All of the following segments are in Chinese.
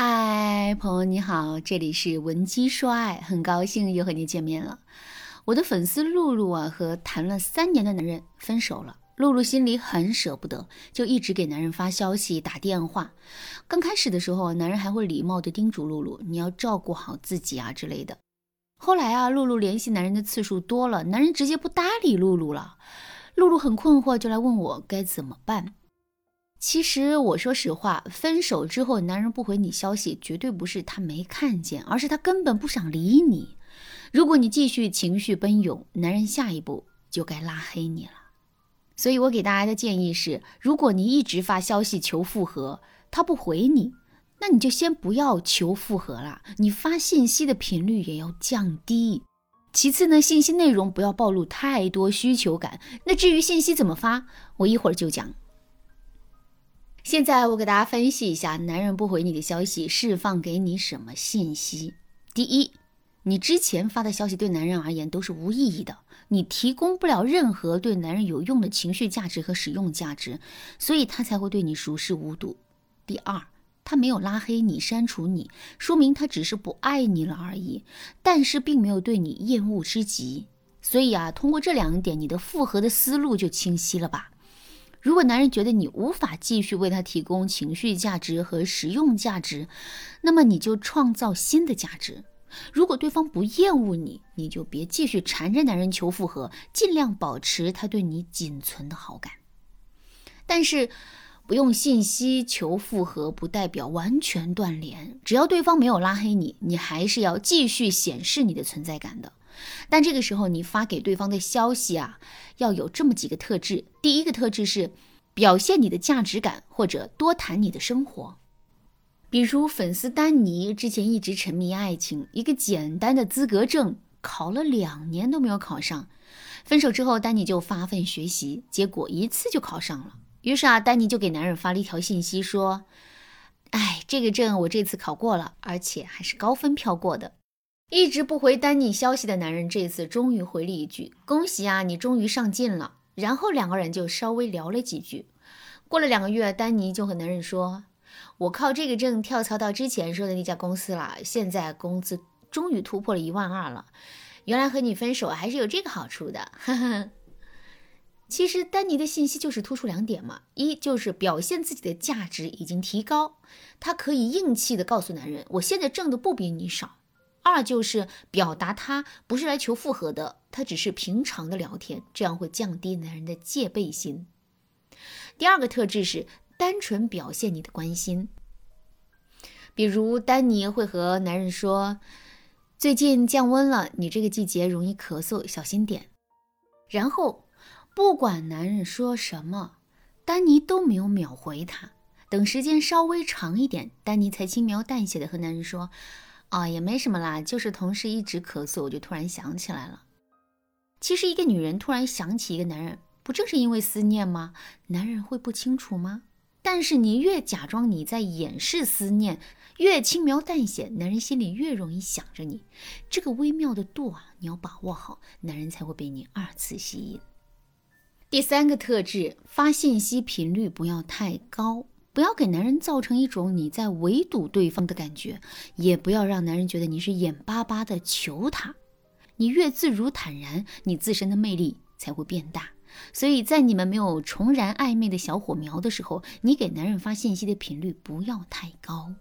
嗨，朋友你好，这里是文姬说爱，很高兴又和你见面了。我的粉丝露露啊，和谈了三年的男人分手了。露露心里很舍不得，就一直给男人发消息、打电话。刚开始的时候，男人还会礼貌地叮嘱露露：“你要照顾好自己啊之类的。”后来啊，露露联系男人的次数多了，男人直接不搭理露露了。露露很困惑，就来问我该怎么办。其实我说实话，分手之后男人不回你消息，绝对不是他没看见，而是他根本不想理你。如果你继续情绪奔涌，男人下一步就该拉黑你了。所以我给大家的建议是：如果你一直发消息求复合，他不回你，那你就先不要求复合了，你发信息的频率也要降低。其次呢，信息内容不要暴露太多需求感。那至于信息怎么发，我一会儿就讲。现在我给大家分析一下，男人不回你的消息，释放给你什么信息？第一，你之前发的消息对男人而言都是无意义的，你提供不了任何对男人有用的情绪价值和使用价值，所以他才会对你熟视无睹。第二，他没有拉黑你、删除你，说明他只是不爱你了而已，但是并没有对你厌恶之极。所以啊，通过这两点，你的复合的思路就清晰了吧？如果男人觉得你无法继续为他提供情绪价值和实用价值，那么你就创造新的价值。如果对方不厌恶你，你就别继续缠着男人求复合，尽量保持他对你仅存的好感。但是，不用信息求复合不代表完全断联，只要对方没有拉黑你，你还是要继续显示你的存在感的。但这个时候，你发给对方的消息啊，要有这么几个特质。第一个特质是表现你的价值感，或者多谈你的生活。比如粉丝丹尼之前一直沉迷爱情，一个简单的资格证考了两年都没有考上。分手之后，丹尼就发奋学习，结果一次就考上了。于是啊，丹尼就给男人发了一条信息说：“哎，这个证我这次考过了，而且还是高分飘过的。”一直不回丹尼消息的男人，这次终于回了一句：“恭喜啊，你终于上进了。”然后两个人就稍微聊了几句。过了两个月，丹尼就和男人说：“我靠这个证跳槽到之前说的那家公司了，现在工资终于突破了一万二了。原来和你分手还是有这个好处的。”呵呵。其实丹尼的信息就是突出两点嘛：一就是表现自己的价值已经提高，他可以硬气的告诉男人：“我现在挣的不比你少。”二就是表达他不是来求复合的，他只是平常的聊天，这样会降低男人的戒备心。第二个特质是单纯表现你的关心，比如丹尼会和男人说：“最近降温了，你这个季节容易咳嗽，小心点。”然后不管男人说什么，丹尼都没有秒回他，等时间稍微长一点，丹尼才轻描淡写的和男人说。哦，也没什么啦，就是同事一直咳嗽，我就突然想起来了。其实，一个女人突然想起一个男人，不正是因为思念吗？男人会不清楚吗？但是你越假装你在掩饰思念，越轻描淡写，男人心里越容易想着你。这个微妙的度啊，你要把握好，男人才会被你二次吸引。第三个特质，发信息频率不要太高。不要给男人造成一种你在围堵对方的感觉，也不要让男人觉得你是眼巴巴的求他。你越自如坦然，你自身的魅力才会变大。所以在你们没有重燃暧昧的小火苗的时候，你给男人发信息的频率不要太高。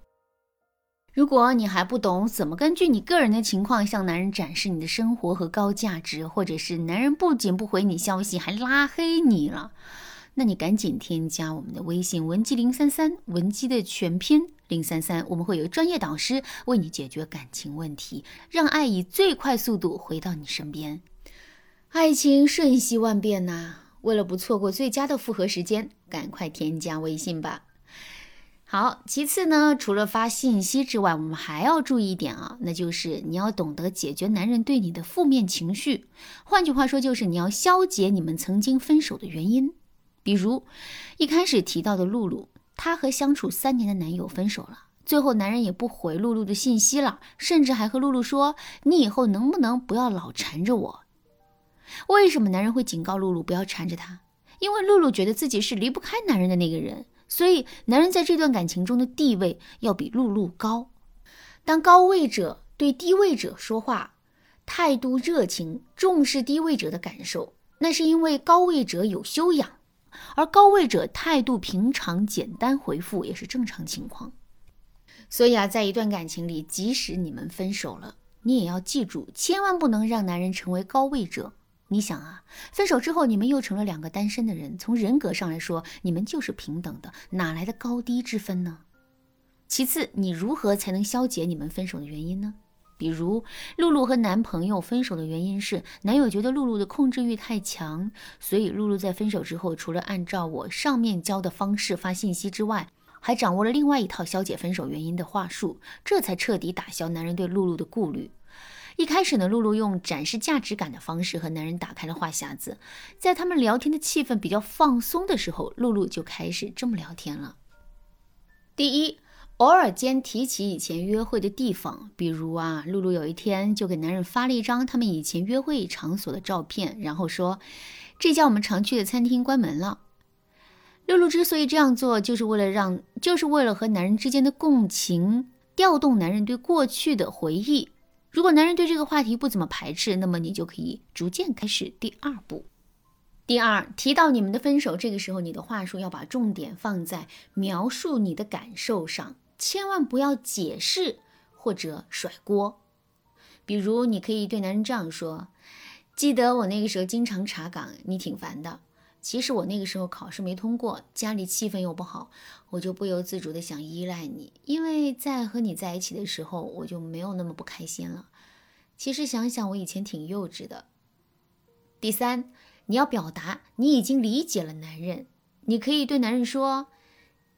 如果你还不懂怎么根据你个人的情况向男人展示你的生活和高价值，或者是男人不仅不回你消息，还拉黑你了。那你赶紧添加我们的微信文姬零三三，文姬的全拼零三三，我们会有专业导师为你解决感情问题，让爱以最快速度回到你身边。爱情瞬息万变呐，为了不错过最佳的复合时间，赶快添加微信吧。好，其次呢，除了发信息之外，我们还要注意一点啊，那就是你要懂得解决男人对你的负面情绪。换句话说，就是你要消解你们曾经分手的原因。比如一开始提到的露露，她和相处三年的男友分手了，最后男人也不回露露的信息了，甚至还和露露说：“你以后能不能不要老缠着我？”为什么男人会警告露露不要缠着他？因为露露觉得自己是离不开男人的那个人，所以男人在这段感情中的地位要比露露高。当高位者对低位者说话，态度热情，重视低位者的感受，那是因为高位者有修养，而高位者态度平常、简单，回复也是正常情况。所以啊，在一段感情里，即使你们分手了，你也要记住，千万不能让男人成为高位者。你想啊，分手之后你们又成了两个单身的人，从人格上来说，你们就是平等的，哪来的高低之分呢？其次，你如何才能消解你们分手的原因呢？比如，露露和男朋友分手的原因是男友觉得露露的控制欲太强，所以露露在分手之后，除了按照我上面教的方式发信息之外，还掌握了另外一套消解分手原因的话术，这才彻底打消男人对露露的顾虑。一开始呢，露露用展示价值感的方式和男人打开了话匣子，在他们聊天的气氛比较放松的时候，露露就开始这么聊天了。第一，偶尔间提起以前约会的地方，比如啊，露露有一天就给男人发了一张他们以前约会场所的照片，然后说：“这家我们常去的餐厅关门了。”露露之所以这样做，就是为了让，就是为了和男人之间的共情，调动男人对过去的回忆。如果男人对这个话题不怎么排斥，那么你就可以逐渐开始第二步。第二，提到你们的分手，这个时候你的话术要把重点放在描述你的感受上，千万不要解释或者甩锅。比如，你可以对男人这样说：“记得我那个时候经常查岗，你挺烦的。”其实我那个时候考试没通过，家里气氛又不好，我就不由自主的想依赖你，因为在和你在一起的时候，我就没有那么不开心了。其实想想，我以前挺幼稚的。第三，你要表达你已经理解了男人，你可以对男人说：“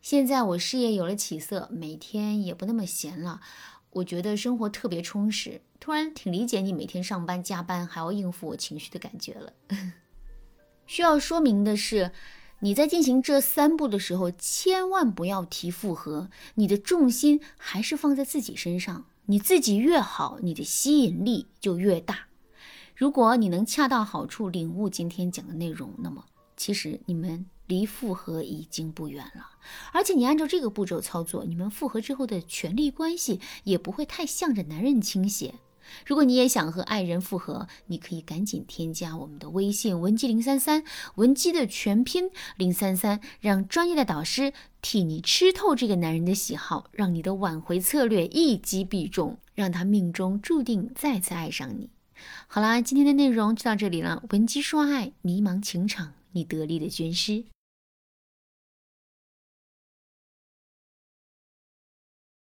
现在我事业有了起色，每天也不那么闲了，我觉得生活特别充实，突然挺理解你每天上班加班还要应付我情绪的感觉了。”需要说明的是，你在进行这三步的时候，千万不要提复合，你的重心还是放在自己身上。你自己越好，你的吸引力就越大。如果你能恰到好处领悟今天讲的内容，那么其实你们离复合已经不远了。而且你按照这个步骤操作，你们复合之后的权力关系也不会太向着男人倾斜。如果你也想和爱人复合，你可以赶紧添加我们的微信文姬零三三，文姬的全拼零三三，让专业的导师替你吃透这个男人的喜好，让你的挽回策略一击必中，让他命中注定再次爱上你。好啦，今天的内容就到这里了。文姬说爱，迷茫情场，你得力的军师。